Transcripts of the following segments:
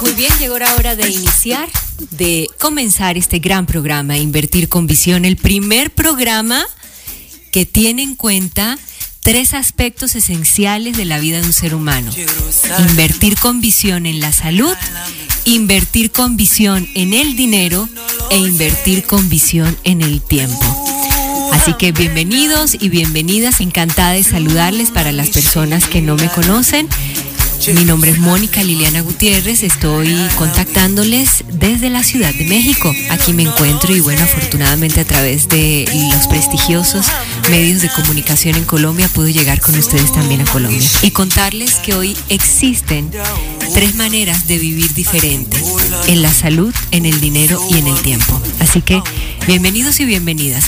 Muy bien, llegó la hora de iniciar, de comenzar este gran programa, Invertir con Visión, el primer programa que tiene en cuenta tres aspectos esenciales de la vida de un ser humano. Invertir con visión en la salud, invertir con visión en el dinero e invertir con visión en el tiempo. Así que bienvenidos y bienvenidas, encantada de saludarles para las personas que no me conocen. Mi nombre es Mónica Liliana Gutiérrez, estoy contactándoles desde la Ciudad de México. Aquí me encuentro y bueno, afortunadamente a través de los prestigiosos medios de comunicación en Colombia puedo llegar con ustedes también a Colombia y contarles que hoy existen tres maneras de vivir diferente, en la salud, en el dinero y en el tiempo. Así que bienvenidos y bienvenidas.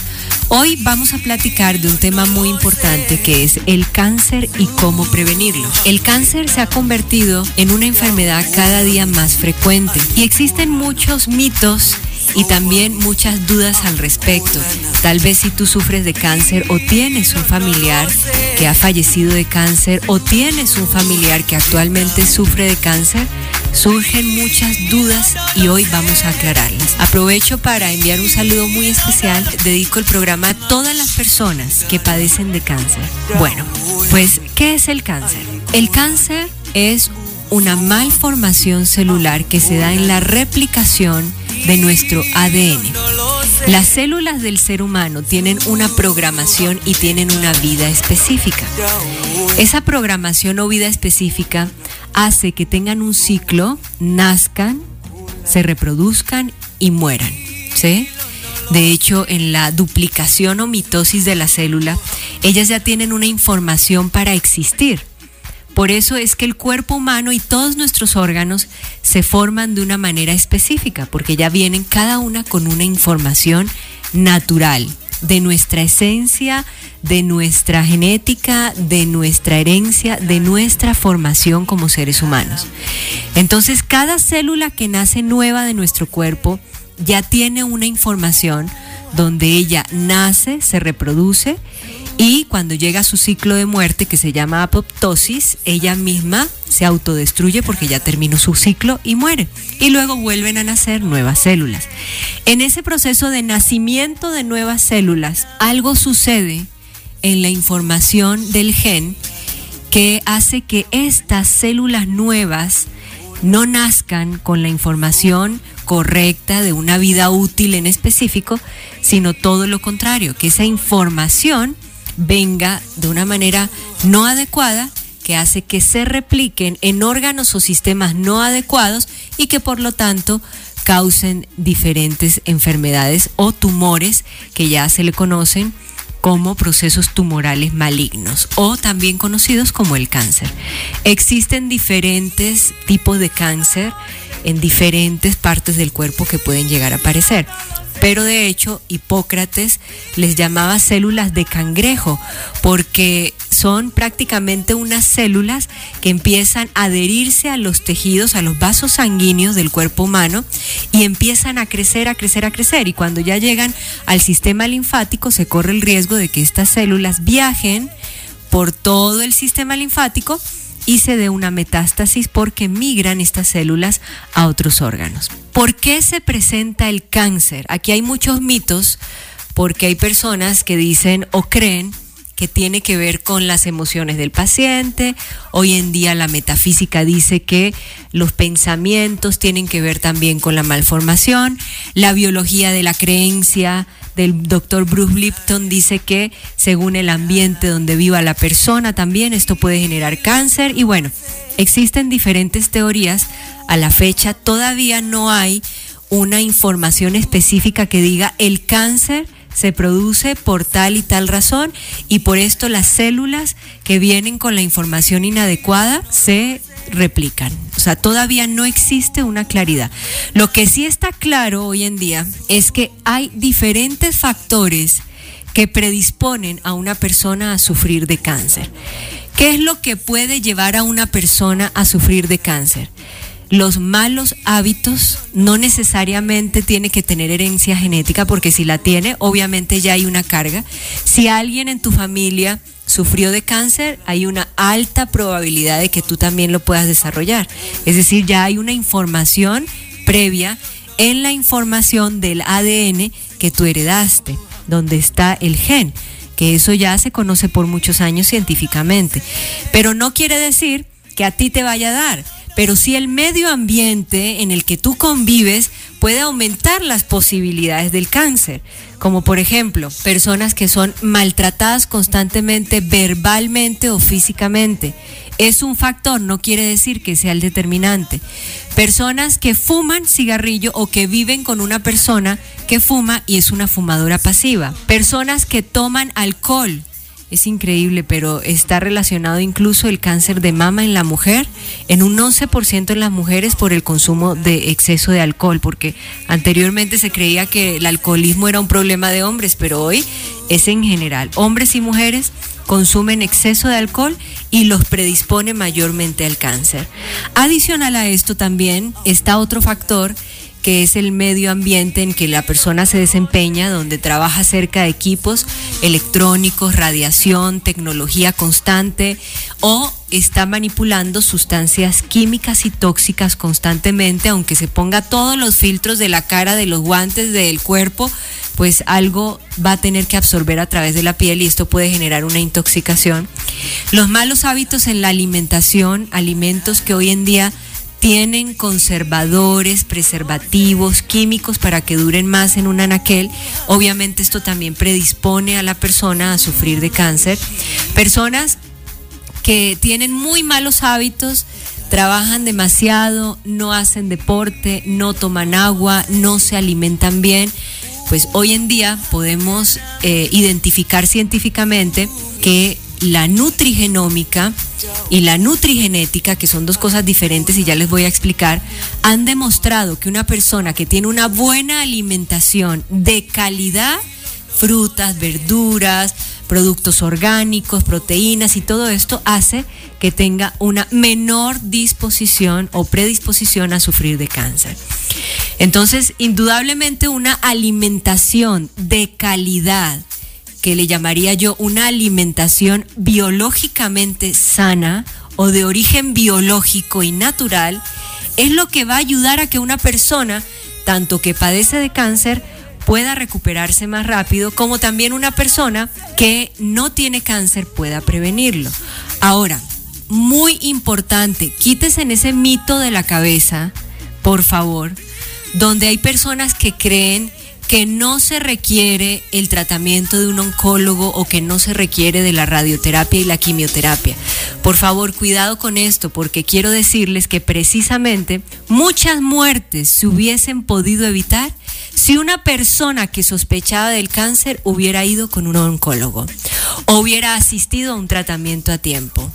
Hoy vamos a platicar de un tema muy importante que es el cáncer y cómo prevenirlo. El cáncer se ha convertido en una enfermedad cada día más frecuente y existen muchos mitos y también muchas dudas al respecto. Tal vez si tú sufres de cáncer o tienes un familiar que ha fallecido de cáncer o tienes un familiar que actualmente sufre de cáncer, surgen muchas dudas y hoy vamos a aclararlas. Aprovecho para enviar un saludo muy especial. Dedico el programa a todas las personas que padecen de cáncer. Bueno, pues, ¿qué es el cáncer? El cáncer es una malformación celular que se da en la replicación de nuestro ADN. Las células del ser humano tienen una programación y tienen una vida específica. Esa programación o vida específica hace que tengan un ciclo, nazcan, se reproduzcan y mueran. ¿sí? De hecho, en la duplicación o mitosis de la célula, ellas ya tienen una información para existir. Por eso es que el cuerpo humano y todos nuestros órganos se forman de una manera específica, porque ya vienen cada una con una información natural de nuestra esencia, de nuestra genética, de nuestra herencia, de nuestra formación como seres humanos. Entonces, cada célula que nace nueva de nuestro cuerpo ya tiene una información donde ella nace, se reproduce y cuando llega a su ciclo de muerte, que se llama apoptosis, ella misma se autodestruye porque ya terminó su ciclo y muere. Y luego vuelven a nacer nuevas células. En ese proceso de nacimiento de nuevas células, algo sucede en la información del gen que hace que estas células nuevas no nazcan con la información correcta de una vida útil en específico, sino todo lo contrario, que esa información venga de una manera no adecuada que hace que se repliquen en órganos o sistemas no adecuados y que por lo tanto causen diferentes enfermedades o tumores que ya se le conocen como procesos tumorales malignos o también conocidos como el cáncer. Existen diferentes tipos de cáncer en diferentes partes del cuerpo que pueden llegar a aparecer pero de hecho Hipócrates les llamaba células de cangrejo porque son prácticamente unas células que empiezan a adherirse a los tejidos, a los vasos sanguíneos del cuerpo humano y empiezan a crecer, a crecer, a crecer y cuando ya llegan al sistema linfático se corre el riesgo de que estas células viajen por todo el sistema linfático y se dé una metástasis porque migran estas células a otros órganos. ¿Por qué se presenta el cáncer? Aquí hay muchos mitos porque hay personas que dicen o creen que tiene que ver con las emociones del paciente. Hoy en día la metafísica dice que los pensamientos tienen que ver también con la malformación. La biología de la creencia del doctor Bruce Lipton dice que según el ambiente donde viva la persona también esto puede generar cáncer. Y bueno, existen diferentes teorías. A la fecha todavía no hay una información específica que diga el cáncer se produce por tal y tal razón y por esto las células que vienen con la información inadecuada se replican. O sea, todavía no existe una claridad. Lo que sí está claro hoy en día es que hay diferentes factores que predisponen a una persona a sufrir de cáncer. ¿Qué es lo que puede llevar a una persona a sufrir de cáncer? Los malos hábitos no necesariamente tiene que tener herencia genética, porque si la tiene, obviamente ya hay una carga. Si alguien en tu familia sufrió de cáncer, hay una alta probabilidad de que tú también lo puedas desarrollar. Es decir, ya hay una información previa en la información del ADN que tú heredaste, donde está el gen, que eso ya se conoce por muchos años científicamente. Pero no quiere decir que a ti te vaya a dar, pero sí el medio ambiente en el que tú convives puede aumentar las posibilidades del cáncer, como por ejemplo personas que son maltratadas constantemente verbalmente o físicamente, es un factor, no quiere decir que sea el determinante. Personas que fuman cigarrillo o que viven con una persona que fuma y es una fumadora pasiva. Personas que toman alcohol. Es increíble, pero está relacionado incluso el cáncer de mama en la mujer, en un 11% en las mujeres por el consumo de exceso de alcohol, porque anteriormente se creía que el alcoholismo era un problema de hombres, pero hoy es en general. Hombres y mujeres consumen exceso de alcohol y los predispone mayormente al cáncer. Adicional a esto también está otro factor que es el medio ambiente en que la persona se desempeña, donde trabaja cerca de equipos electrónicos, radiación, tecnología constante o está manipulando sustancias químicas y tóxicas constantemente, aunque se ponga todos los filtros de la cara, de los guantes, del cuerpo, pues algo va a tener que absorber a través de la piel y esto puede generar una intoxicación. Los malos hábitos en la alimentación, alimentos que hoy en día tienen conservadores, preservativos, químicos para que duren más en un anaquel. Obviamente esto también predispone a la persona a sufrir de cáncer. Personas que tienen muy malos hábitos, trabajan demasiado, no hacen deporte, no toman agua, no se alimentan bien pues hoy en día podemos eh, identificar científicamente que la nutrigenómica y la nutrigenética, que son dos cosas diferentes y ya les voy a explicar, han demostrado que una persona que tiene una buena alimentación de calidad, frutas, verduras, productos orgánicos, proteínas y todo esto hace que tenga una menor disposición o predisposición a sufrir de cáncer. Entonces, indudablemente una alimentación de calidad, que le llamaría yo una alimentación biológicamente sana o de origen biológico y natural, es lo que va a ayudar a que una persona, tanto que padece de cáncer, pueda recuperarse más rápido, como también una persona que no tiene cáncer pueda prevenirlo. Ahora, muy importante, quítese en ese mito de la cabeza, por favor, donde hay personas que creen que no se requiere el tratamiento de un oncólogo o que no se requiere de la radioterapia y la quimioterapia. Por favor, cuidado con esto, porque quiero decirles que precisamente muchas muertes se hubiesen podido evitar si una persona que sospechaba del cáncer hubiera ido con un oncólogo o hubiera asistido a un tratamiento a tiempo.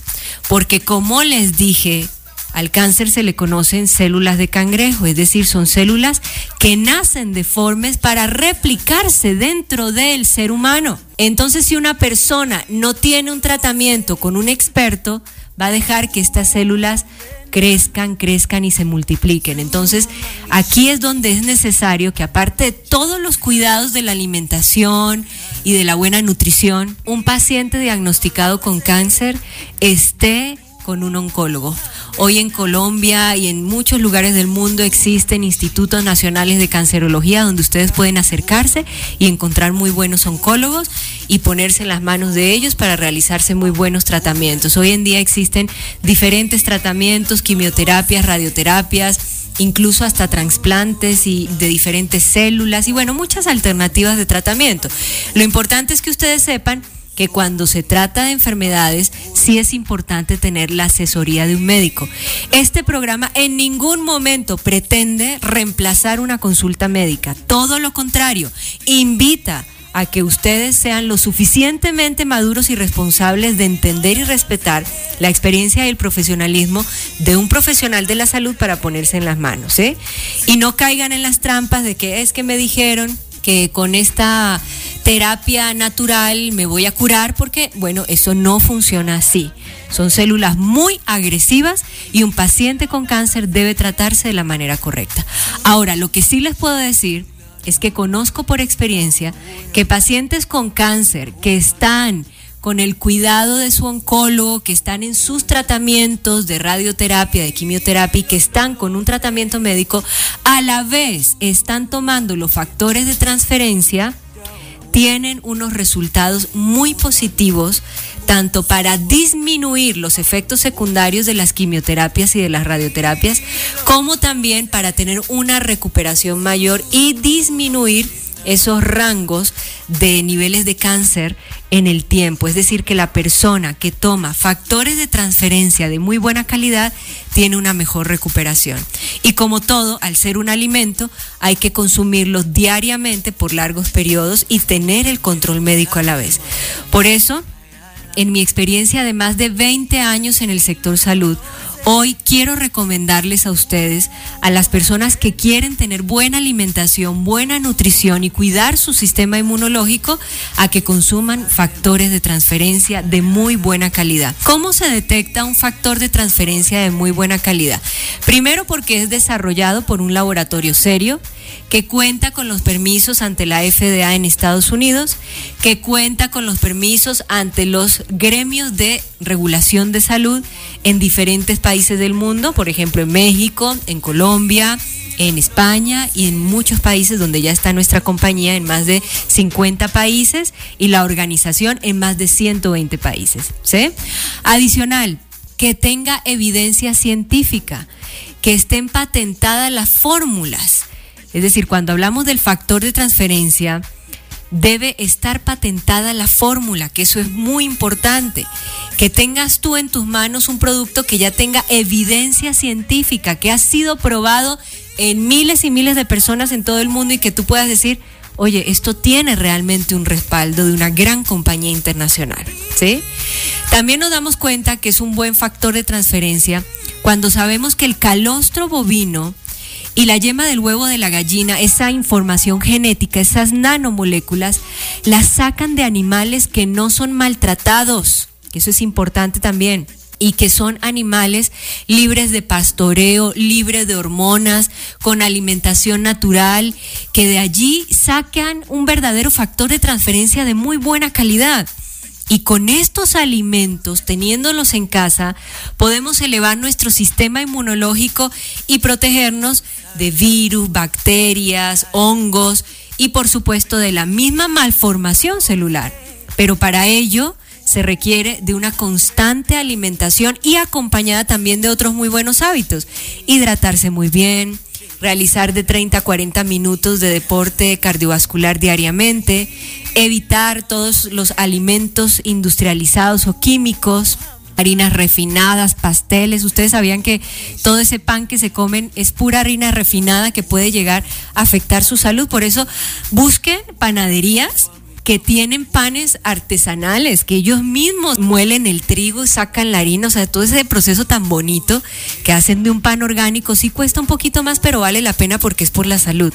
Porque como les dije, al cáncer se le conocen células de cangrejo, es decir, son células que nacen deformes para replicarse dentro del ser humano. Entonces, si una persona no tiene un tratamiento con un experto, va a dejar que estas células crezcan, crezcan y se multipliquen. Entonces, aquí es donde es necesario que aparte de todos los cuidados de la alimentación y de la buena nutrición, un paciente diagnosticado con cáncer esté con un oncólogo. Hoy en Colombia y en muchos lugares del mundo existen institutos nacionales de cancerología donde ustedes pueden acercarse y encontrar muy buenos oncólogos y ponerse en las manos de ellos para realizarse muy buenos tratamientos. Hoy en día existen diferentes tratamientos, quimioterapias, radioterapias, incluso hasta trasplantes y de diferentes células y bueno, muchas alternativas de tratamiento. Lo importante es que ustedes sepan que cuando se trata de enfermedades sí es importante tener la asesoría de un médico. Este programa en ningún momento pretende reemplazar una consulta médica, todo lo contrario, invita a que ustedes sean lo suficientemente maduros y responsables de entender y respetar la experiencia y el profesionalismo de un profesional de la salud para ponerse en las manos, ¿eh? Y no caigan en las trampas de que es que me dijeron que con esta terapia natural me voy a curar porque, bueno, eso no funciona así. Son células muy agresivas y un paciente con cáncer debe tratarse de la manera correcta. Ahora, lo que sí les puedo decir es que conozco por experiencia que pacientes con cáncer que están con el cuidado de su oncólogo, que están en sus tratamientos de radioterapia, de quimioterapia y que están con un tratamiento médico, a la vez están tomando los factores de transferencia, tienen unos resultados muy positivos tanto para disminuir los efectos secundarios de las quimioterapias y de las radioterapias, como también para tener una recuperación mayor y disminuir esos rangos de niveles de cáncer en el tiempo. Es decir, que la persona que toma factores de transferencia de muy buena calidad tiene una mejor recuperación. Y como todo, al ser un alimento, hay que consumirlos diariamente por largos periodos y tener el control médico a la vez. Por eso, en mi experiencia de más de 20 años en el sector salud, hoy quiero recomendarles a ustedes, a las personas que quieren tener buena alimentación, buena nutrición y cuidar su sistema inmunológico, a que consuman factores de transferencia de muy buena calidad. ¿Cómo se detecta un factor de transferencia de muy buena calidad? Primero porque es desarrollado por un laboratorio serio que cuenta con los permisos ante la FDA en Estados Unidos, que cuenta con los permisos ante los gremios de regulación de salud en diferentes países del mundo, por ejemplo en México, en Colombia, en España y en muchos países donde ya está nuestra compañía en más de 50 países y la organización en más de 120 países. ¿sí? Adicional, que tenga evidencia científica, que estén patentadas las fórmulas es decir, cuando hablamos del factor de transferencia, debe estar patentada la fórmula, que eso es muy importante. Que tengas tú en tus manos un producto que ya tenga evidencia científica, que ha sido probado en miles y miles de personas en todo el mundo y que tú puedas decir, oye, esto tiene realmente un respaldo de una gran compañía internacional. ¿sí? También nos damos cuenta que es un buen factor de transferencia cuando sabemos que el calostro bovino y la yema del huevo de la gallina, esa información genética, esas nanomoléculas, las sacan de animales que no son maltratados. Eso es importante también y que son animales libres de pastoreo, libres de hormonas, con alimentación natural, que de allí sacan un verdadero factor de transferencia de muy buena calidad. Y con estos alimentos, teniéndolos en casa, podemos elevar nuestro sistema inmunológico y protegernos de virus, bacterias, hongos y por supuesto de la misma malformación celular. Pero para ello se requiere de una constante alimentación y acompañada también de otros muy buenos hábitos. Hidratarse muy bien, realizar de 30 a 40 minutos de deporte cardiovascular diariamente, evitar todos los alimentos industrializados o químicos, harinas refinadas, pasteles. Ustedes sabían que todo ese pan que se comen es pura harina refinada que puede llegar a afectar su salud. Por eso busquen panaderías que tienen panes artesanales, que ellos mismos muelen el trigo, sacan la harina, o sea, todo ese proceso tan bonito que hacen de un pan orgánico, sí cuesta un poquito más, pero vale la pena porque es por la salud.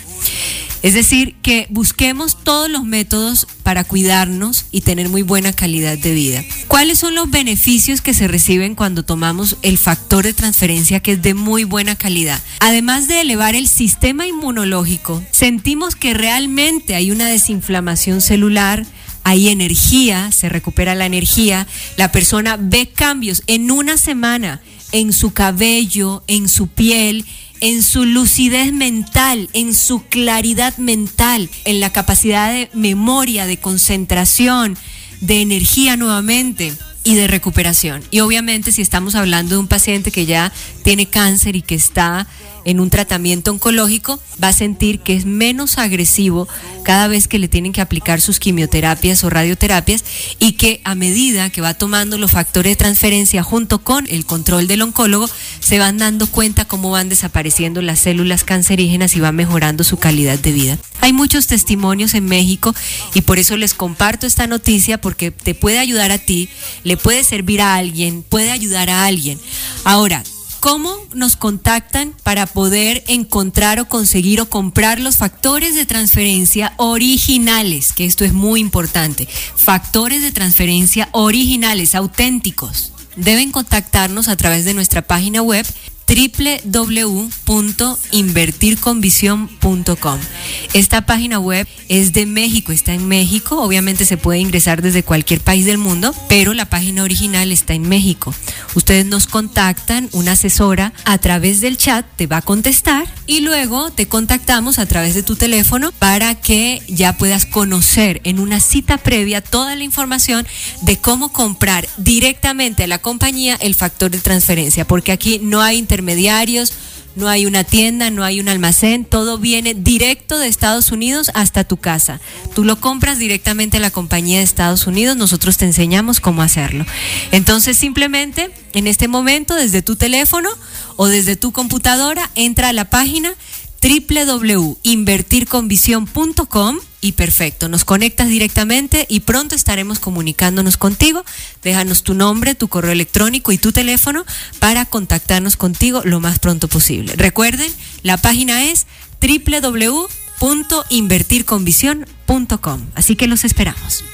Es decir, que busquemos todos los métodos para cuidarnos y tener muy buena calidad de vida. ¿Cuáles son los beneficios que se reciben cuando tomamos el factor de transferencia que es de muy buena calidad? Además de elevar el sistema inmunológico, sentimos que realmente hay una desinflamación celular, hay energía, se recupera la energía, la persona ve cambios en una semana en su cabello, en su piel, en su lucidez mental, en su claridad mental, en la capacidad de memoria, de concentración, de energía nuevamente y de recuperación. Y obviamente si estamos hablando de un paciente que ya tiene cáncer y que está en un tratamiento oncológico, va a sentir que es menos agresivo cada vez que le tienen que aplicar sus quimioterapias o radioterapias y que a medida que va tomando los factores de transferencia junto con el control del oncólogo, se van dando cuenta cómo van desapareciendo las células cancerígenas y va mejorando su calidad de vida. Hay muchos testimonios en México y por eso les comparto esta noticia porque te puede ayudar a ti, le puede servir a alguien, puede ayudar a alguien. Ahora, ¿Cómo nos contactan para poder encontrar o conseguir o comprar los factores de transferencia originales? Que esto es muy importante. Factores de transferencia originales, auténticos. Deben contactarnos a través de nuestra página web www.invertirconvisión.com. Esta página web es de México, está en México, obviamente se puede ingresar desde cualquier país del mundo, pero la página original está en México. Ustedes nos contactan, una asesora a través del chat te va a contestar y luego te contactamos a través de tu teléfono para que ya puedas conocer en una cita previa toda la información de cómo comprar directamente a la compañía el factor de transferencia, porque aquí no hay intermediarios, no hay una tienda, no hay un almacén, todo viene directo de Estados Unidos hasta tu casa. Tú lo compras directamente a la compañía de Estados Unidos, nosotros te enseñamos cómo hacerlo. Entonces simplemente en este momento desde tu teléfono o desde tu computadora entra a la página www.invertirconvisión.com y perfecto, nos conectas directamente y pronto estaremos comunicándonos contigo. Déjanos tu nombre, tu correo electrónico y tu teléfono para contactarnos contigo lo más pronto posible. Recuerden, la página es www.invertirconvisión.com, así que los esperamos.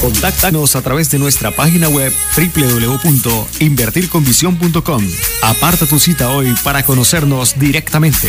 Contáctanos a través de nuestra página web www.invertirconvisión.com. Aparta tu cita hoy para conocernos directamente.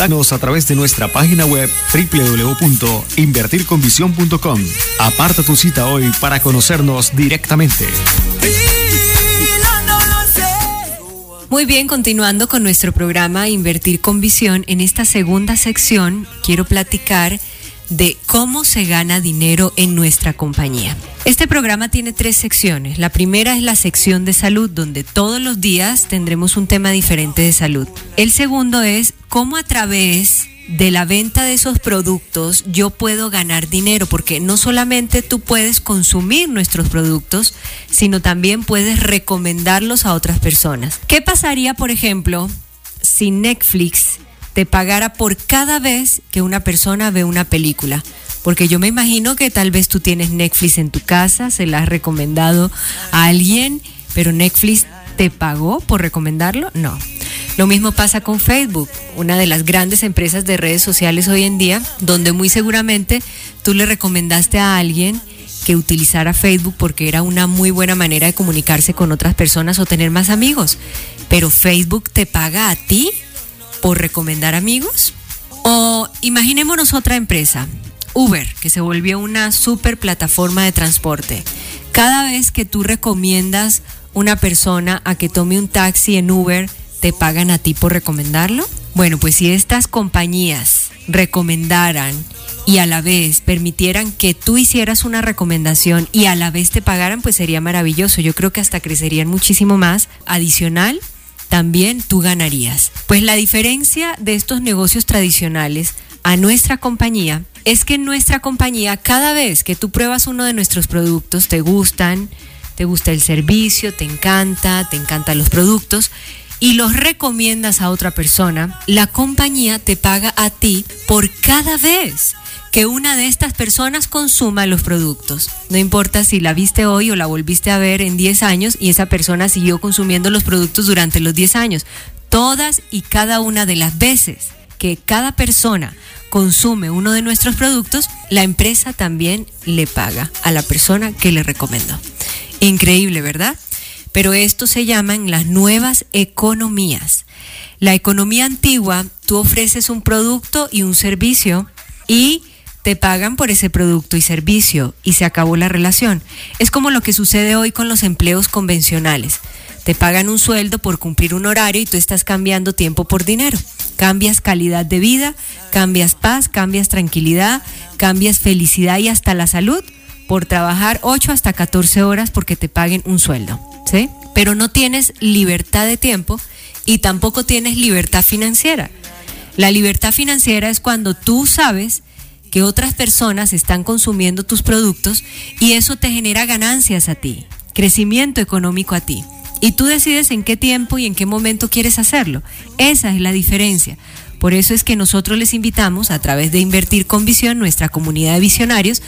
A través de nuestra página web www.invertirconvisión.com. Aparta tu cita hoy para conocernos directamente. Muy bien, continuando con nuestro programa Invertir con Visión, en esta segunda sección quiero platicar de cómo se gana dinero en nuestra compañía. Este programa tiene tres secciones. La primera es la sección de salud, donde todos los días tendremos un tema diferente de salud. El segundo es cómo a través de la venta de esos productos yo puedo ganar dinero, porque no solamente tú puedes consumir nuestros productos, sino también puedes recomendarlos a otras personas. ¿Qué pasaría, por ejemplo, si Netflix te pagara por cada vez que una persona ve una película? Porque yo me imagino que tal vez tú tienes Netflix en tu casa, se la has recomendado a alguien, pero Netflix te pagó por recomendarlo? No. Lo mismo pasa con Facebook, una de las grandes empresas de redes sociales hoy en día, donde muy seguramente tú le recomendaste a alguien que utilizara Facebook porque era una muy buena manera de comunicarse con otras personas o tener más amigos. Pero Facebook te paga a ti por recomendar amigos. O imaginémonos otra empresa, Uber, que se volvió una super plataforma de transporte. Cada vez que tú recomiendas una persona a que tome un taxi en Uber, ¿te pagan a ti por recomendarlo? Bueno, pues si estas compañías recomendaran y a la vez permitieran que tú hicieras una recomendación y a la vez te pagaran, pues sería maravilloso. Yo creo que hasta crecerían muchísimo más. Adicional, también tú ganarías. Pues la diferencia de estos negocios tradicionales a nuestra compañía es que en nuestra compañía cada vez que tú pruebas uno de nuestros productos te gustan, te gusta el servicio, te encanta, te encantan los productos y los recomiendas a otra persona, la compañía te paga a ti por cada vez que una de estas personas consuma los productos. No importa si la viste hoy o la volviste a ver en 10 años y esa persona siguió consumiendo los productos durante los 10 años. Todas y cada una de las veces que cada persona consume uno de nuestros productos, la empresa también le paga a la persona que le recomendó. Increíble, ¿verdad? Pero esto se llaman las nuevas economías. La economía antigua, tú ofreces un producto y un servicio y te pagan por ese producto y servicio y se acabó la relación. Es como lo que sucede hoy con los empleos convencionales. Te pagan un sueldo por cumplir un horario y tú estás cambiando tiempo por dinero. Cambias calidad de vida, cambias paz, cambias tranquilidad, cambias felicidad y hasta la salud por trabajar 8 hasta 14 horas porque te paguen un sueldo. ¿sí? Pero no tienes libertad de tiempo y tampoco tienes libertad financiera. La libertad financiera es cuando tú sabes que otras personas están consumiendo tus productos y eso te genera ganancias a ti, crecimiento económico a ti. Y tú decides en qué tiempo y en qué momento quieres hacerlo. Esa es la diferencia. Por eso es que nosotros les invitamos, a través de Invertir con Visión, nuestra comunidad de visionarios,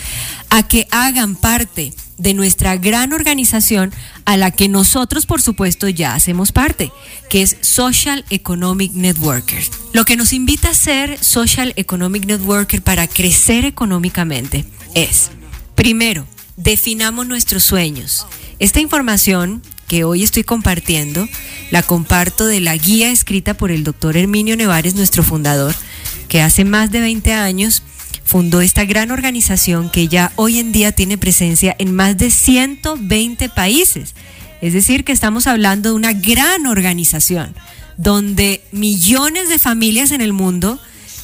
a que hagan parte de nuestra gran organización a la que nosotros, por supuesto, ya hacemos parte, que es Social Economic Networker. Lo que nos invita a ser Social Economic Networker para crecer económicamente es, primero, definamos nuestros sueños. Esta información que hoy estoy compartiendo, la comparto de la guía escrita por el doctor Herminio Nevares, nuestro fundador, que hace más de 20 años fundó esta gran organización que ya hoy en día tiene presencia en más de 120 países. Es decir, que estamos hablando de una gran organización donde millones de familias en el mundo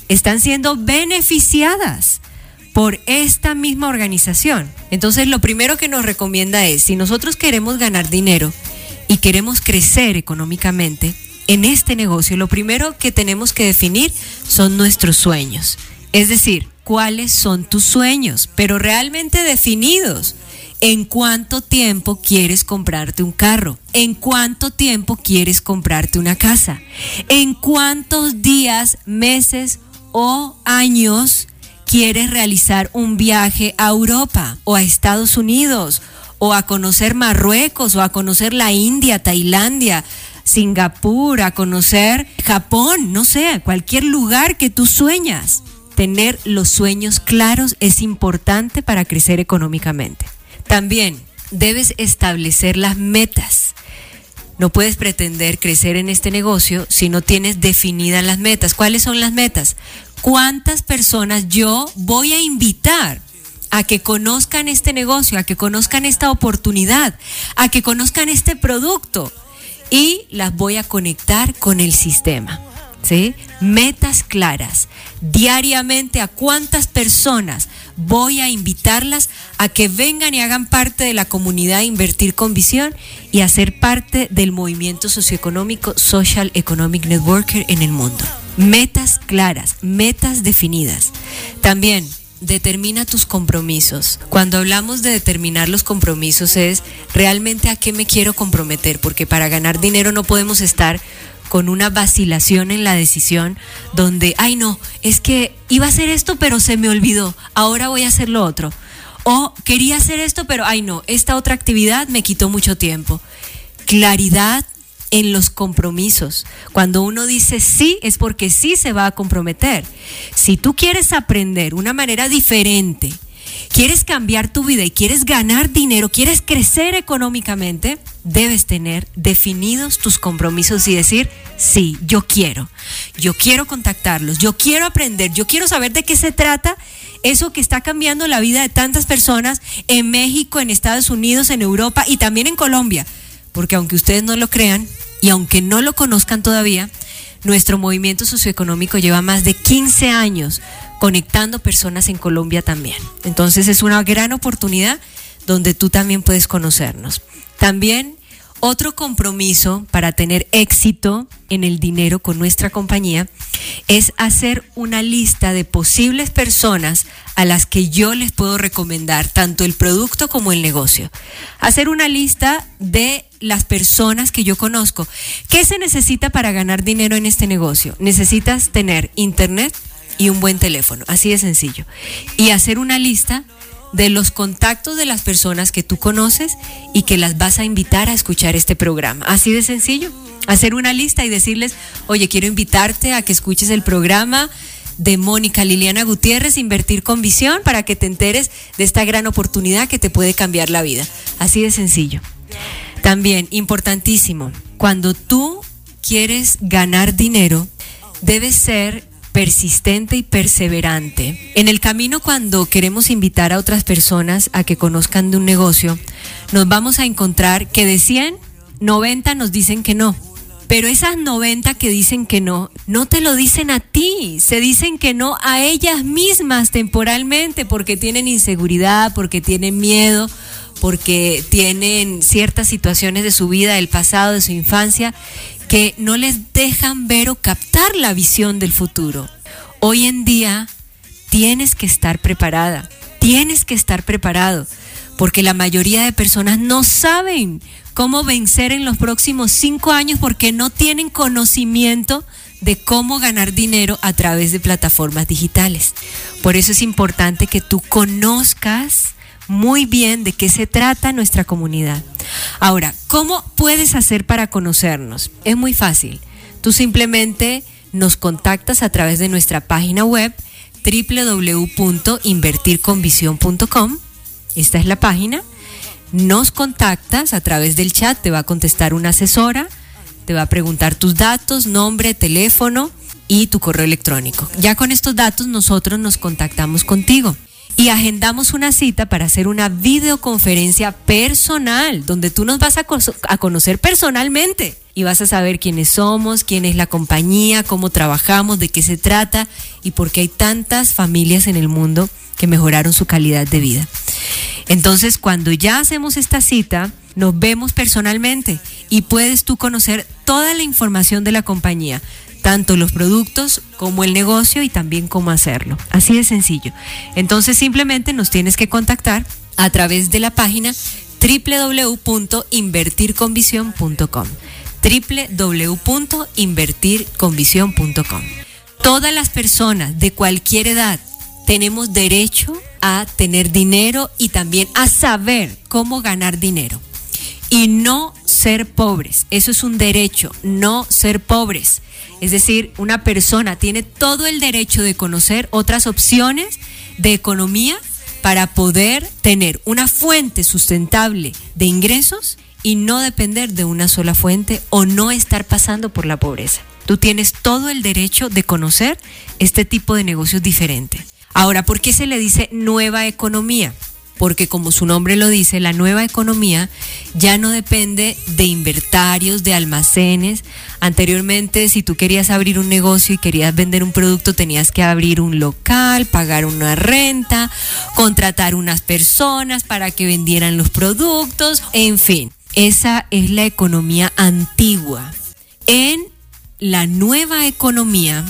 están siendo beneficiadas por esta misma organización. Entonces, lo primero que nos recomienda es, si nosotros queremos ganar dinero y queremos crecer económicamente en este negocio, lo primero que tenemos que definir son nuestros sueños. Es decir, cuáles son tus sueños, pero realmente definidos. ¿En cuánto tiempo quieres comprarte un carro? ¿En cuánto tiempo quieres comprarte una casa? ¿En cuántos días, meses o años quieres realizar un viaje a Europa o a Estados Unidos o a conocer Marruecos o a conocer la India, Tailandia, Singapur, a conocer Japón, no sé, cualquier lugar que tú sueñas. Tener los sueños claros es importante para crecer económicamente. También debes establecer las metas. No puedes pretender crecer en este negocio si no tienes definidas las metas. ¿Cuáles son las metas? Cuántas personas yo voy a invitar a que conozcan este negocio, a que conozcan esta oportunidad, a que conozcan este producto y las voy a conectar con el sistema. ¿Sí? Metas claras. Diariamente a cuántas personas voy a invitarlas a que vengan y hagan parte de la comunidad Invertir con Visión y a ser parte del movimiento socioeconómico Social Economic Networker en el mundo. Metas claras, metas definidas. También determina tus compromisos. Cuando hablamos de determinar los compromisos es realmente a qué me quiero comprometer, porque para ganar dinero no podemos estar con una vacilación en la decisión donde, ay no, es que iba a hacer esto pero se me olvidó, ahora voy a hacer lo otro. O quería hacer esto pero, ay no, esta otra actividad me quitó mucho tiempo. Claridad, en los compromisos. Cuando uno dice sí, es porque sí se va a comprometer. Si tú quieres aprender una manera diferente, quieres cambiar tu vida y quieres ganar dinero, quieres crecer económicamente, debes tener definidos tus compromisos y decir, sí, yo quiero, yo quiero contactarlos, yo quiero aprender, yo quiero saber de qué se trata eso que está cambiando la vida de tantas personas en México, en Estados Unidos, en Europa y también en Colombia porque aunque ustedes no lo crean y aunque no lo conozcan todavía, Nuestro movimiento socioeconómico lleva más de 15 años conectando personas en Colombia también. Entonces es una gran oportunidad donde tú también puedes conocernos. También otro compromiso para tener éxito en el dinero con nuestra compañía es hacer una lista de posibles personas a las que yo les puedo recomendar tanto el producto como el negocio. Hacer una lista de las personas que yo conozco. ¿Qué se necesita para ganar dinero en este negocio? Necesitas tener internet y un buen teléfono, así de sencillo. Y hacer una lista de los contactos de las personas que tú conoces y que las vas a invitar a escuchar este programa. Así de sencillo. Hacer una lista y decirles, oye, quiero invitarte a que escuches el programa de Mónica Liliana Gutiérrez, Invertir con Visión, para que te enteres de esta gran oportunidad que te puede cambiar la vida. Así de sencillo. También, importantísimo, cuando tú quieres ganar dinero, debes ser persistente y perseverante. En el camino cuando queremos invitar a otras personas a que conozcan de un negocio, nos vamos a encontrar que de 100, 90 nos dicen que no. Pero esas 90 que dicen que no, no te lo dicen a ti, se dicen que no a ellas mismas temporalmente porque tienen inseguridad, porque tienen miedo, porque tienen ciertas situaciones de su vida, del pasado, de su infancia, que no les dejan ver o captar la visión del futuro. Hoy en día tienes que estar preparada, tienes que estar preparado, porque la mayoría de personas no saben cómo vencer en los próximos cinco años porque no tienen conocimiento de cómo ganar dinero a través de plataformas digitales. Por eso es importante que tú conozcas muy bien de qué se trata nuestra comunidad. Ahora, ¿cómo puedes hacer para conocernos? Es muy fácil. Tú simplemente nos contactas a través de nuestra página web www.invertirconvision.com. Esta es la página. Nos contactas a través del chat, te va a contestar una asesora, te va a preguntar tus datos, nombre, teléfono y tu correo electrónico. Ya con estos datos nosotros nos contactamos contigo y agendamos una cita para hacer una videoconferencia personal, donde tú nos vas a, conocer personalmente y vas a saber quiénes somos, quién es la compañía, cómo trabajamos, de qué se trata y por qué hay tantas familias en el mundo que mejoraron su calidad de vida. Entonces, cuando ya hacemos esta cita, nos vemos personalmente y puedes tú conocer toda la información de la compañía tanto los productos como el negocio y también cómo hacerlo. Así de sencillo. Entonces simplemente nos tienes que contactar a través de la página www.invertirconvision.com www.invertirconvision.com Todas las personas de cualquier edad tenemos derecho a tener dinero y también a saber cómo ganar dinero y no ser pobres. Eso es un derecho, no ser pobres. Es decir, una persona tiene todo el derecho de conocer otras opciones de economía para poder tener una fuente sustentable de ingresos y no depender de una sola fuente o no estar pasando por la pobreza. Tú tienes todo el derecho de conocer este tipo de negocios diferentes. Ahora, ¿por qué se le dice nueva economía? Porque como su nombre lo dice, la nueva economía ya no depende de inventarios, de almacenes. Anteriormente, si tú querías abrir un negocio y querías vender un producto, tenías que abrir un local, pagar una renta, contratar unas personas para que vendieran los productos, en fin, esa es la economía antigua. En la nueva economía,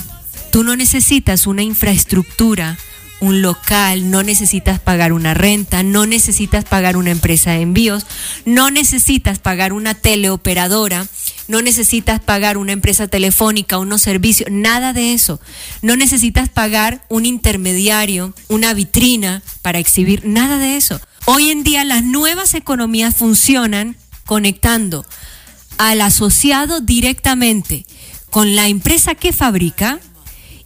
tú no necesitas una infraestructura un local, no necesitas pagar una renta, no necesitas pagar una empresa de envíos, no necesitas pagar una teleoperadora, no necesitas pagar una empresa telefónica, unos servicios, nada de eso. No necesitas pagar un intermediario, una vitrina para exhibir, nada de eso. Hoy en día las nuevas economías funcionan conectando al asociado directamente con la empresa que fabrica,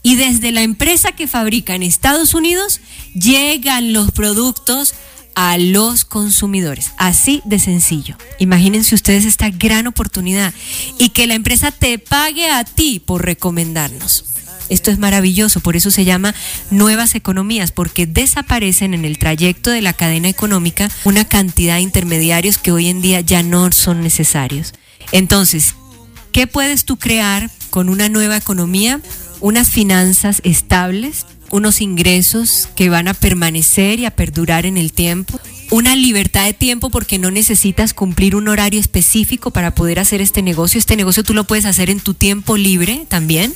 y desde la empresa que fabrica en Estados Unidos llegan los productos a los consumidores. Así de sencillo. Imagínense ustedes esta gran oportunidad y que la empresa te pague a ti por recomendarnos. Esto es maravilloso, por eso se llama nuevas economías, porque desaparecen en el trayecto de la cadena económica una cantidad de intermediarios que hoy en día ya no son necesarios. Entonces, ¿qué puedes tú crear con una nueva economía? Unas finanzas estables, unos ingresos que van a permanecer y a perdurar en el tiempo, una libertad de tiempo porque no necesitas cumplir un horario específico para poder hacer este negocio. Este negocio tú lo puedes hacer en tu tiempo libre también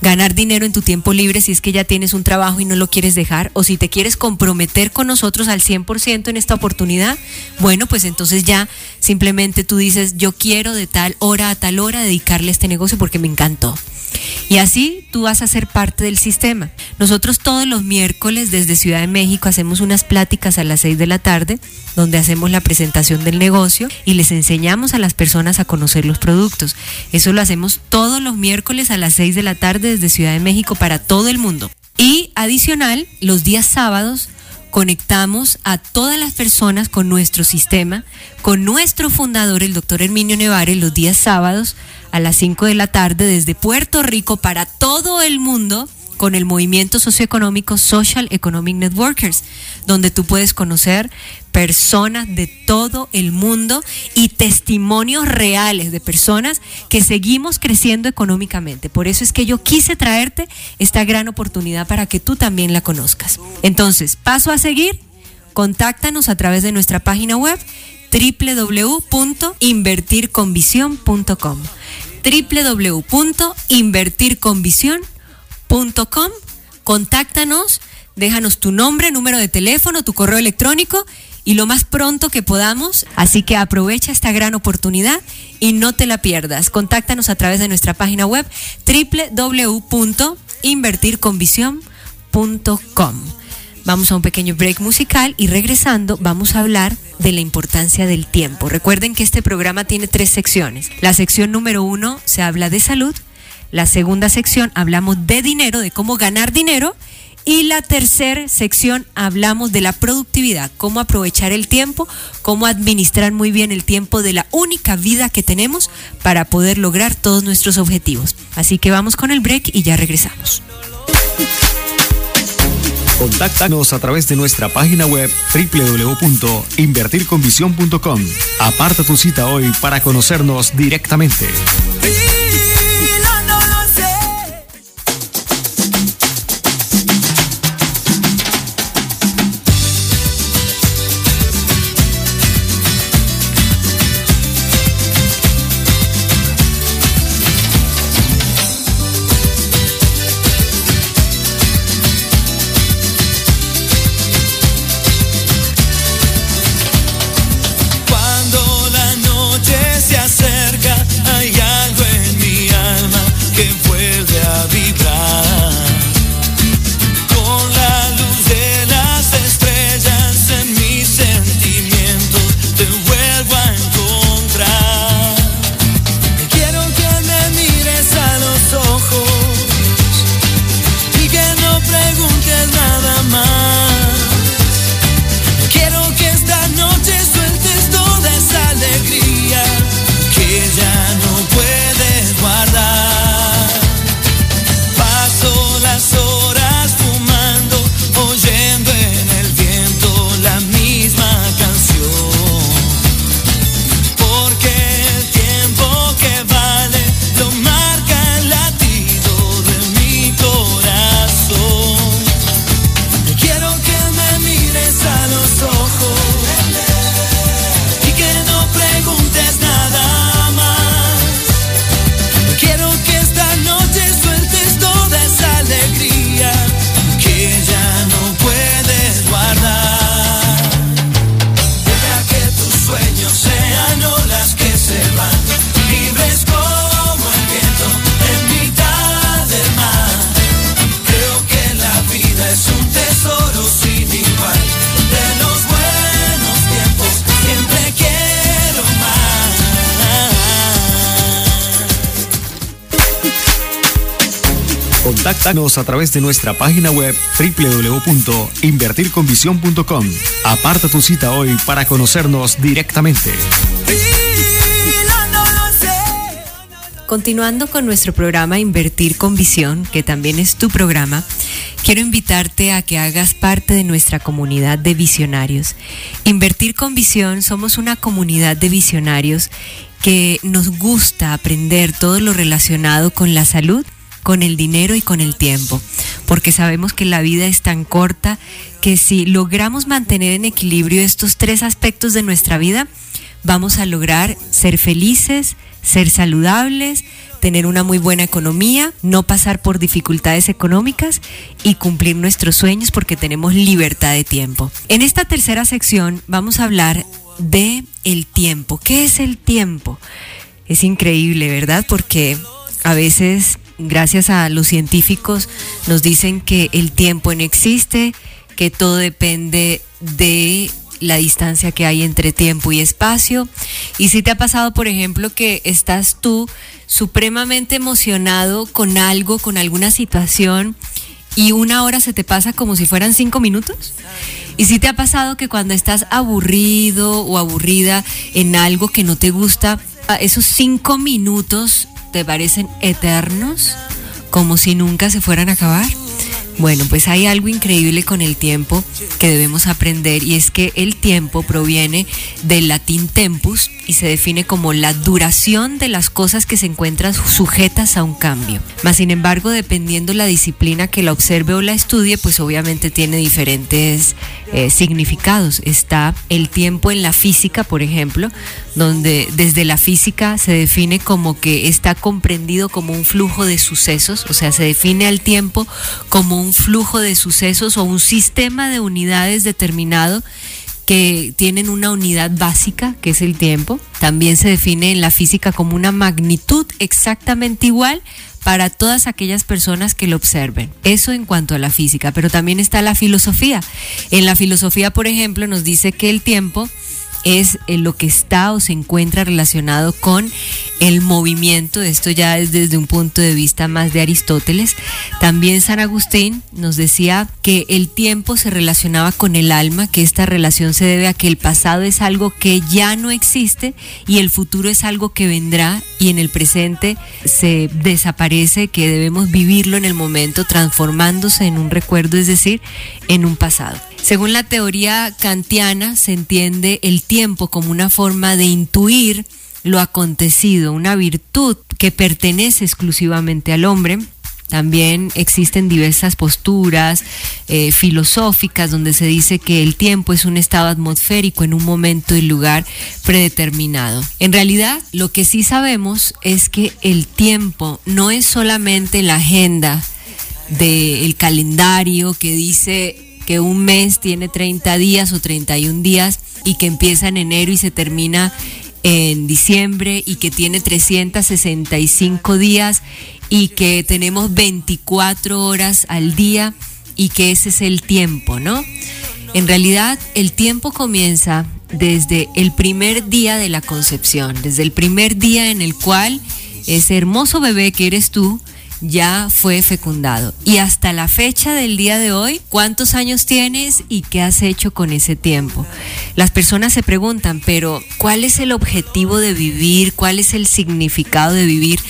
ganar dinero en tu tiempo libre si es que ya tienes un trabajo y no lo quieres dejar, o si te quieres comprometer con nosotros al 100% en esta oportunidad, bueno, pues entonces ya simplemente tú dices, yo quiero de tal hora a tal hora dedicarle este negocio porque me encantó. Y así tú vas a ser parte del sistema. Nosotros todos los miércoles desde Ciudad de México hacemos unas pláticas a las 6 de la tarde donde hacemos la presentación del negocio y les enseñamos a las personas a conocer los productos. Eso lo hacemos todos los miércoles a las 6 de la tarde desde Ciudad de México para todo el mundo. Y adicional, los días sábados conectamos a todas las personas con nuestro sistema, con nuestro fundador, el doctor Herminio Nevares, los días sábados a las 5 de la tarde desde Puerto Rico para todo el mundo con el movimiento socioeconómico Social Economic Networkers, donde tú puedes conocer personas de todo el mundo y testimonios reales de personas que seguimos creciendo económicamente. Por eso es que yo quise traerte esta gran oportunidad para que tú también la conozcas. Entonces, paso a seguir, contáctanos a través de nuestra página web www.invertirconvisión.com www.invertirconvisión.com Contáctanos, déjanos tu nombre, número de teléfono, tu correo electrónico y lo más pronto que podamos. Así que aprovecha esta gran oportunidad y no te la pierdas. Contáctanos a través de nuestra página web www.invertirconvisión.com. Vamos a un pequeño break musical y regresando vamos a hablar de la importancia del tiempo. Recuerden que este programa tiene tres secciones. La sección número uno se habla de salud. La segunda sección hablamos de dinero, de cómo ganar dinero. Y la tercera sección hablamos de la productividad, cómo aprovechar el tiempo, cómo administrar muy bien el tiempo de la única vida que tenemos para poder lograr todos nuestros objetivos. Así que vamos con el break y ya regresamos. Contáctanos a través de nuestra página web www.invertirconvisión.com. Aparta tu cita hoy para conocernos directamente. A través de nuestra página web www.invertirconvisión.com. Aparta tu cita hoy para conocernos directamente. Continuando con nuestro programa Invertir con Visión, que también es tu programa, quiero invitarte a que hagas parte de nuestra comunidad de visionarios. Invertir con visión, somos una comunidad de visionarios que nos gusta aprender todo lo relacionado con la salud, con el dinero y con el tiempo, porque sabemos que la vida es tan corta que si logramos mantener en equilibrio estos tres aspectos de nuestra vida, vamos a lograr ser felices, ser saludables, tener una muy buena economía, no pasar por dificultades económicas y cumplir nuestros sueños porque tenemos libertad de tiempo. En esta tercera sección vamos a hablar de el tiempo. ¿Qué es el tiempo? Es increíble, ¿verdad? Porque a veces, gracias a los científicos, nos dicen que el tiempo no existe, que todo depende de la distancia que hay entre tiempo y espacio. Y si te ha pasado, por ejemplo, que estás tú supremamente emocionado con algo, con alguna situación, y una hora se te pasa como si fueran cinco minutos. Y si te ha pasado que cuando estás aburrido o aburrida en algo que no te gusta, esos cinco minutos te parecen eternos, como si nunca se fueran a acabar. Bueno, pues hay algo increíble con el tiempo que debemos aprender y es que el tiempo proviene del latín tempus y se define como la duración de las cosas que se encuentran sujetas a un cambio. Mas, sin embargo, dependiendo la disciplina que la observe o la estudie, pues obviamente tiene diferentes eh, significados. Está el tiempo en la física, por ejemplo, donde desde la física se define como que está comprendido como un flujo de sucesos, o sea, se define al tiempo como un flujo de sucesos o un sistema de unidades determinado que tienen una unidad básica, que es el tiempo. También se define en la física como una magnitud exactamente igual para todas aquellas personas que lo observen. Eso en cuanto a la física, pero también está la filosofía. En la filosofía, por ejemplo, nos dice que el tiempo es eh, lo que está o se encuentra relacionado con el movimiento. Esto ya es desde un punto de vista más de Aristóteles. También San Agustín nos decía que el tiempo se relacionaba con el alma, que esta relación se debe a que el pasado es algo que ya no existe y el futuro es algo que vendrá y en el presente se desaparece, que debemos vivirlo en el momento transformándose en un recuerdo, es decir, en un pasado. Según la teoría kantiana, se entiende el tiempo como una forma de intuir lo acontecido, una virtud que pertenece exclusivamente al hombre. También existen diversas posturas eh, filosóficas donde se dice que el tiempo es un estado atmosférico en un momento y lugar predeterminado. En realidad, lo que sí sabemos es que el tiempo no es solamente la agenda del calendario que dice que un mes tiene 30 días o 31 días y que empieza en enero y se termina en diciembre y que tiene 365 días y que tenemos 24 horas al día y que ese es el tiempo, ¿no? En realidad el tiempo comienza desde el primer día de la concepción, desde el primer día en el cual ese hermoso bebé que eres tú ya fue fecundado. Y hasta la fecha del día de hoy, ¿cuántos años tienes y qué has hecho con ese tiempo? Las personas se preguntan, pero ¿cuál es el objetivo de vivir? ¿Cuál es el significado de vivir?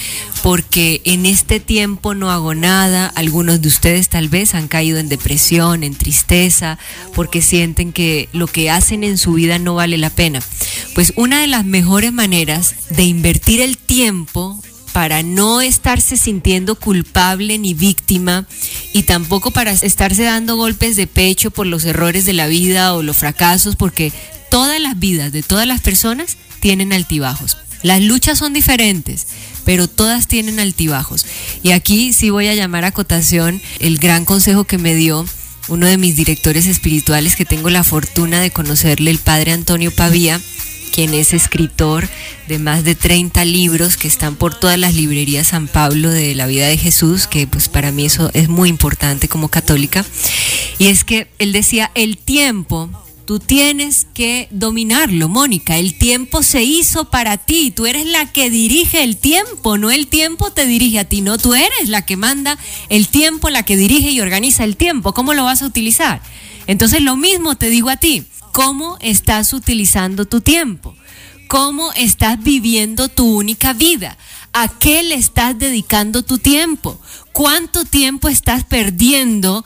Porque en este tiempo no hago nada. Algunos de ustedes tal vez han caído en depresión, en tristeza, porque sienten que lo que hacen en su vida no vale la pena. Pues una de las mejores maneras de invertir el tiempo para no estarse sintiendo culpable ni víctima y tampoco para estarse dando golpes de pecho por los errores de la vida o los fracasos, porque todas las vidas de todas las personas tienen altibajos. Las luchas son diferentes, pero todas tienen altibajos. Y aquí sí voy a llamar a cotación el gran consejo que me dio uno de mis directores espirituales que tengo la fortuna de conocerle, el padre Antonio Pavía quien es escritor de más de 30 libros que están por todas las librerías San Pablo de la vida de Jesús, que pues para mí eso es muy importante como católica. Y es que él decía, el tiempo Tú tienes que dominarlo, Mónica. El tiempo se hizo para ti. Tú eres la que dirige el tiempo, no el tiempo te dirige a ti. No, tú eres la que manda el tiempo, la que dirige y organiza el tiempo. ¿Cómo lo vas a utilizar? Entonces lo mismo te digo a ti cómo estás utilizando tu tiempo, cómo estás viviendo tu única vida, a qué le estás dedicando tu tiempo, cuánto tiempo estás perdiendo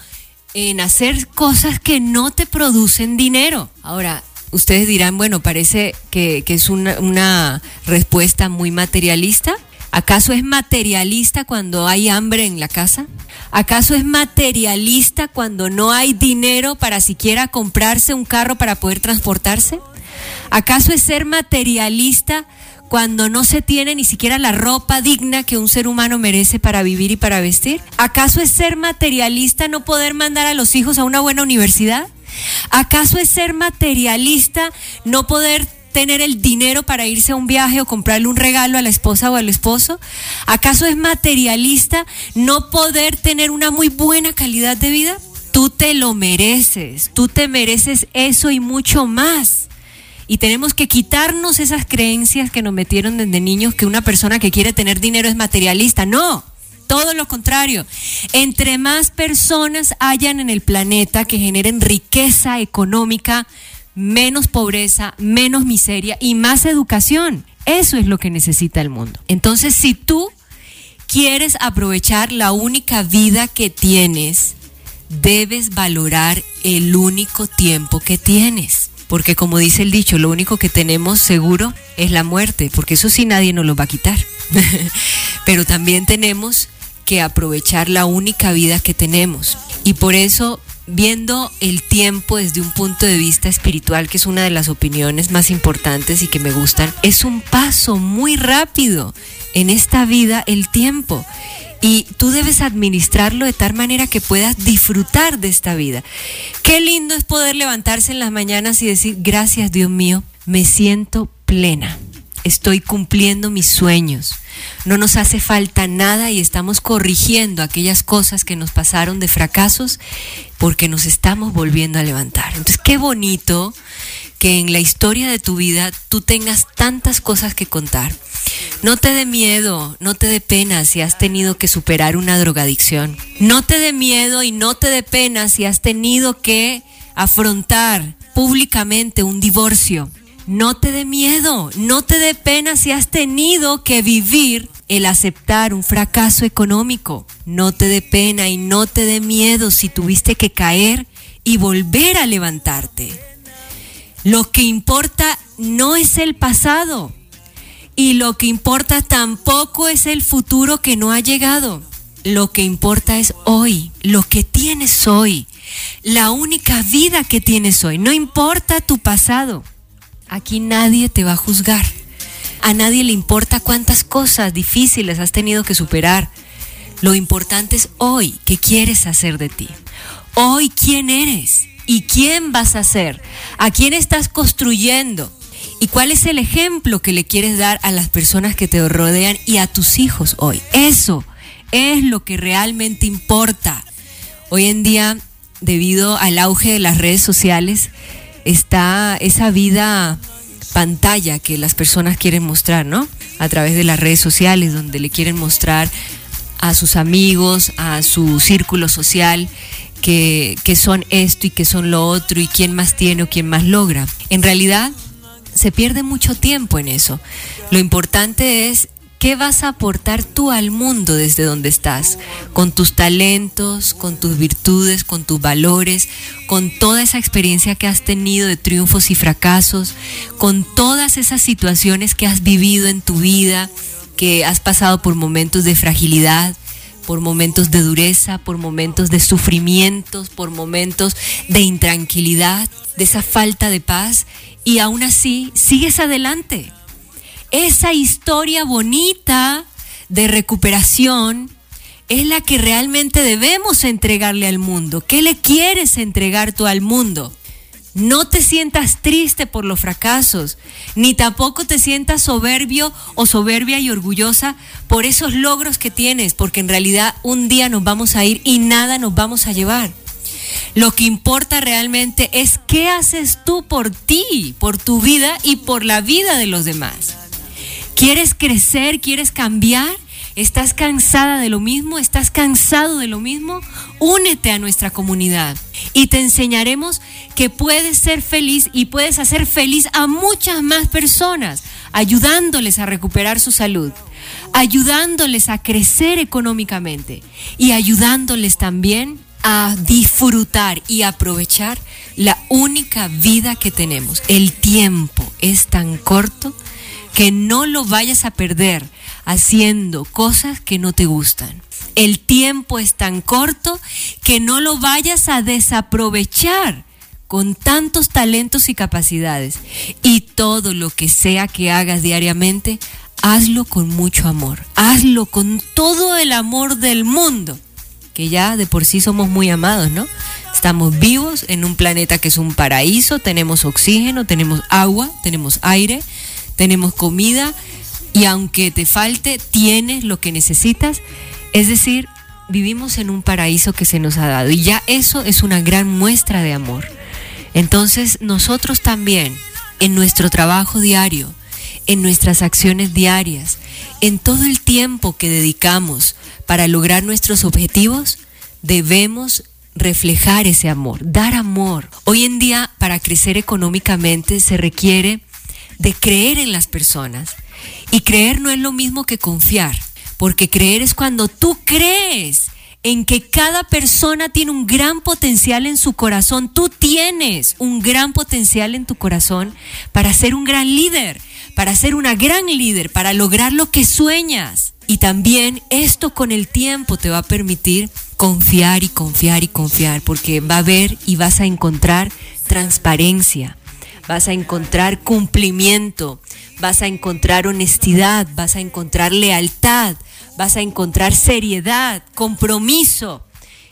en hacer cosas que no te producen dinero. Ahora, ustedes dirán, bueno, parece que, es una respuesta muy materialista. ¿Acaso es materialista cuando hay hambre en la casa? ¿Acaso es materialista cuando no hay dinero para siquiera comprarse un carro para poder transportarse? ¿Acaso es ser materialista cuando no se tiene ni siquiera la ropa digna que un ser humano merece para vivir y para vestir? ¿Acaso es ser materialista no poder mandar a los hijos a una buena universidad? ¿Acaso es ser materialista no poder tener el dinero para irse a un viaje o comprarle un regalo a la esposa o al esposo? ¿Acaso es materialista no poder tener una muy buena calidad de vida? Tú te lo mereces, tú te mereces eso y mucho más. Y tenemos que quitarnos esas creencias que nos metieron desde niños que una persona que quiere tener dinero es materialista. No, todo lo contrario. Entre más personas hayan en el planeta que generen riqueza económica, menos pobreza, menos miseria y más educación. Eso es lo que necesita el mundo. Entonces, si tú quieres aprovechar la única vida que tienes, debes valorar el único tiempo que tienes. Porque como dice el dicho, lo único que tenemos seguro es la muerte, porque eso sí nadie nos lo va a quitar. Pero también tenemos que aprovechar la única vida que tenemos. Y por eso viendo el tiempo desde un punto de vista espiritual, que es una de las opiniones más importantes y que me gustan, es un paso muy rápido en esta vida el tiempo. Y tú debes administrarlo de tal manera que puedas disfrutar de esta vida. Qué lindo es poder levantarse en las mañanas y decir, gracias Dios mío, me siento plena estoy cumpliendo mis sueños. No nos hace falta nada y estamos corrigiendo aquellas cosas que nos pasaron de fracasos porque nos estamos volviendo a levantar. Entonces, qué bonito que en la historia de tu vida tú tengas tantas cosas que contar. No te dé miedo, no te dé pena si has tenido que superar una drogadicción. No te dé miedo y no te dé pena si has tenido que afrontar públicamente un divorcio no te dé miedo, no te dé pena si has tenido que vivir el aceptar un fracaso económico. No te dé pena y no te dé miedo si tuviste que caer y volver a levantarte. Lo que importa no es el pasado y lo que importa tampoco es el futuro que no ha llegado. Lo que importa es hoy, lo que tienes hoy, la única vida que tienes hoy. No importa tu pasado. Aquí nadie te va a juzgar. A nadie le importa cuántas cosas difíciles has tenido que superar. Lo importante es hoy qué quieres hacer de ti. Hoy quién eres y quién vas a ser. A quién estás construyendo. ¿Y cuál es el ejemplo que le quieres dar a las personas que te rodean y a tus hijos hoy? Eso es lo que realmente importa. Hoy en día, debido al auge de las redes sociales, está esa vida pantalla que las personas quieren mostrar, ¿no? A través de las redes sociales, donde le quieren mostrar a sus amigos, a su círculo social, que, que son esto y que son lo otro, y quién más tiene o quién más logra. En realidad, se pierde mucho tiempo en eso. Lo importante es ¿Qué vas a aportar tú al mundo desde donde estás? Con tus talentos, con tus virtudes, con tus valores, con toda esa experiencia que has tenido de triunfos y fracasos, con todas esas situaciones que has vivido en tu vida, que has pasado por momentos de fragilidad, por momentos de dureza, por momentos de sufrimientos, por momentos de intranquilidad, de esa falta de paz, y aún así sigues adelante esa historia bonita de recuperación es la que realmente debemos entregarle al mundo. ¿Qué le quieres entregar tú al mundo? No te sientas triste por los fracasos, ni tampoco te sientas soberbio o soberbia y orgullosa por esos logros que tienes, porque en realidad un día nos vamos a ir y nada nos vamos a llevar. Lo que importa realmente es qué haces tú por ti, por tu vida y por la vida de los demás. ¿Quieres crecer? ¿Quieres cambiar? ¿Estás cansada de lo mismo? ¿Estás cansado de lo mismo? Únete a nuestra comunidad y te enseñaremos que puedes ser feliz y puedes hacer feliz a muchas más personas, ayudándoles a recuperar su salud, ayudándoles a crecer económicamente y ayudándoles también a disfrutar y aprovechar la única vida que tenemos. El tiempo es tan corto que no lo vayas a perder haciendo cosas que no te gustan. El tiempo es tan corto que no lo vayas a desaprovechar con tantos talentos y capacidades. Y todo lo que sea que hagas diariamente, hazlo con mucho amor. Hazlo con todo el amor del mundo, que ya de por sí somos muy amados, ¿no? Estamos vivos en un planeta que es un paraíso, tenemos oxígeno, tenemos agua, tenemos aire, tenemos comida y aunque te falte, tienes lo que necesitas. Es decir, vivimos en un paraíso que se nos ha dado y ya eso es una gran muestra de amor. Entonces nosotros también, en nuestro trabajo diario, en nuestras acciones diarias, en todo el tiempo que dedicamos para lograr nuestros objetivos, debemos reflejar ese amor, dar amor. Hoy en día, para crecer económicamente, se requiere de creer en las personas. Y creer no es lo mismo que confiar, porque creer es cuando tú crees en que cada persona tiene un gran potencial en su corazón. Tú tienes un gran potencial en tu corazón para ser un gran líder, para ser una gran líder, para lograr lo que sueñas. Y también esto con el tiempo te va a permitir confiar y confiar y confiar, porque va a haber y vas a encontrar transparencia, vas a encontrar cumplimiento, vas a encontrar honestidad, vas a encontrar lealtad, vas a encontrar seriedad, compromiso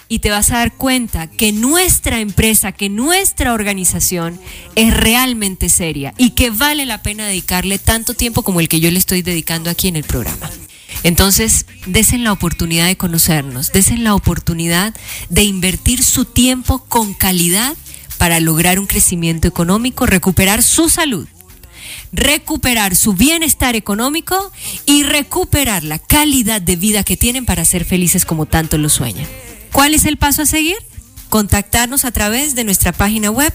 y te vas a dar cuenta que nuestra empresa, que nuestra organización es realmente seria y que vale la pena dedicarle tanto tiempo como el que yo le estoy dedicando aquí en el programa. Entonces, desen la oportunidad de conocernos, desen la oportunidad de invertir su tiempo con calidad para lograr un crecimiento económico, recuperar su salud recuperar su bienestar económico y recuperar la calidad de vida que tienen para ser felices como tanto lo sueñan. ¿Cuál es el paso a seguir? Contactarnos a través de nuestra página web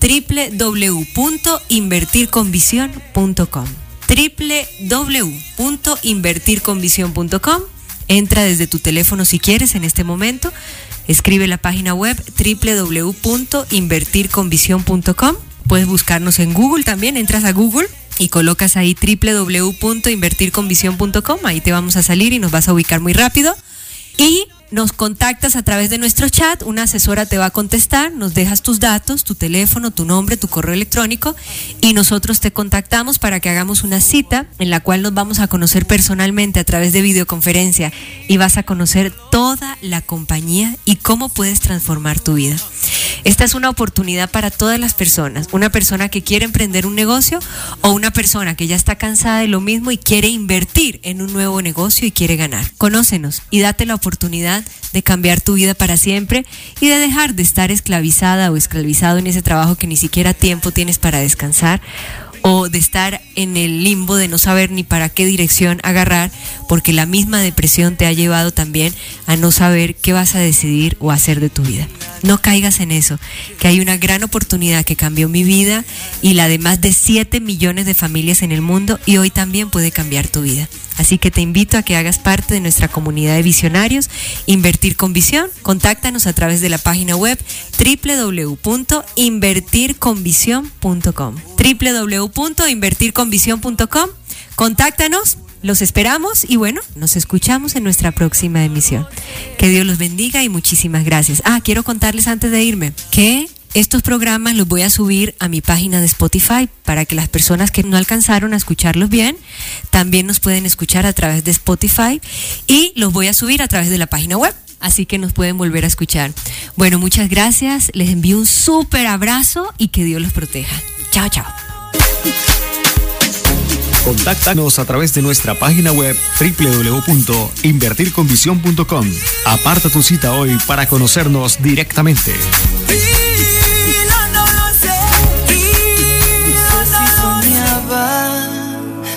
www.invertirconvisión.com www.invertirconvisión.com Entra desde tu teléfono si quieres en este momento. Escribe la página web www.invertirconvisión.com Puedes buscarnos en Google también, entras a Google y colocas ahí www.invertirconvisión.com, ahí te vamos a salir y nos vas a ubicar muy rápido. Y nos contactas a través de nuestro chat, una asesora te va a contestar, nos dejas tus datos, tu teléfono, tu nombre, tu correo electrónico y nosotros te contactamos para que hagamos una cita en la cual nos vamos a conocer personalmente a través de videoconferencia y vas a conocer toda la compañía y cómo puedes transformar tu vida. Esta es una oportunidad para todas las personas, una persona que quiere emprender un negocio o una persona que ya está cansada de lo mismo y quiere invertir en un nuevo negocio y quiere ganar. Conócenos y date la oportunidad de cambiar tu vida para siempre y de dejar de estar esclavizada o esclavizado en ese trabajo que ni siquiera tiempo tienes para descansar o de estar en el limbo de no saber ni para qué dirección agarrar, porque la misma depresión te ha llevado también a no saber qué vas a decidir o hacer de tu vida. No caigas en eso, que hay una gran oportunidad que cambió mi vida y la de más de 7 millones de familias en el mundo y hoy también puede cambiar tu vida. Así que te invito a que hagas parte de nuestra comunidad de visionarios, Invertir con Visión. Contáctanos a través de la página web www.invertirconvisión.com. www.invertirconvisión.com. Contáctanos, los esperamos y bueno, nos escuchamos en nuestra próxima emisión. Que Dios los bendiga y muchísimas gracias. Ah, quiero contarles antes de irme que estos programas los voy a subir a mi página de Spotify para que las personas que no alcanzaron a escucharlos bien también nos pueden escuchar a través de Spotify y los voy a subir a través de la página web. Así que nos pueden volver a escuchar. Bueno, muchas gracias. Les envío un súper abrazo y que Dios los proteja. Chao, chao. Contáctanos a través de nuestra página web www.invertirconvisión.com. Aparta tu cita hoy para conocernos directamente.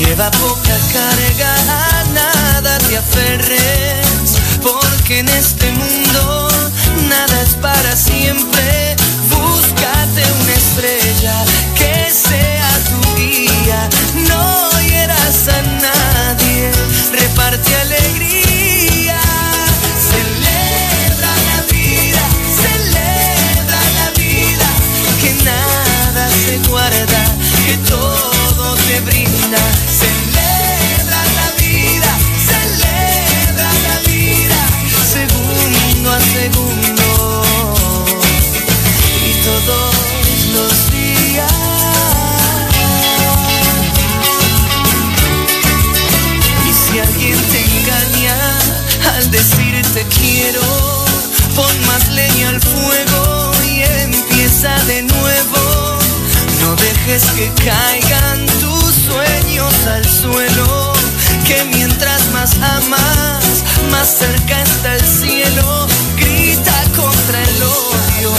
Lleva poca carga, a nada te aferres, porque en este mundo nada es para siempre. Búscate una estrella que sea tu guía, no hieras a nadie, reparte alegría. Celebra la vida, celebra la vida, que nada se guarda, que todo te brinda. Celebra la vida, celebra la vida, segundo a segundo y todos los días. Y si alguien te engaña al decirte quiero, pon más leña al fuego y empieza de nuevo. No dejes que caigan al suelo, que mientras más amas, más cerca está el cielo. Grita contra el odio,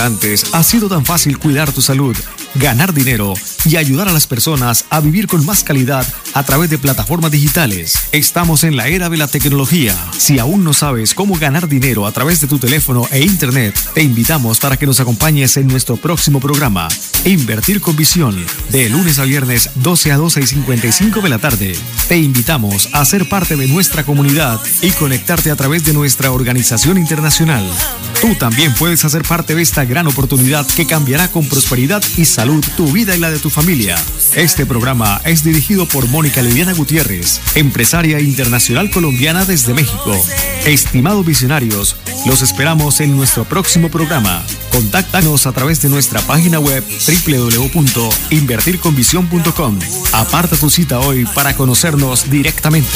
Antes ha sido tan fácil cuidar tu salud, ganar dinero y ayudar a las personas a vivir con más calidad a través de plataformas digitales. Estamos en la era de la tecnología. Si aún no sabes cómo ganar dinero a través de tu teléfono e internet, te invitamos para que nos acompañes en nuestro próximo programa, Invertir con Visión, de lunes a viernes 12 a 12 y 55 de la tarde. Te invitamos a ser parte de nuestra comunidad y conectarte a través de nuestra organización internacional. Tú también puedes hacer parte de esta gran oportunidad que cambiará con prosperidad y salud tu vida y la de tu familia. Este programa es dirigido por Mónica Liliana Gutiérrez, empresaria internacional colombiana desde México. Estimados visionarios, los esperamos en nuestro próximo programa. Contáctanos a través de nuestra página web www.invertirconvisión.com. Aparta tu cita hoy para conocernos directamente.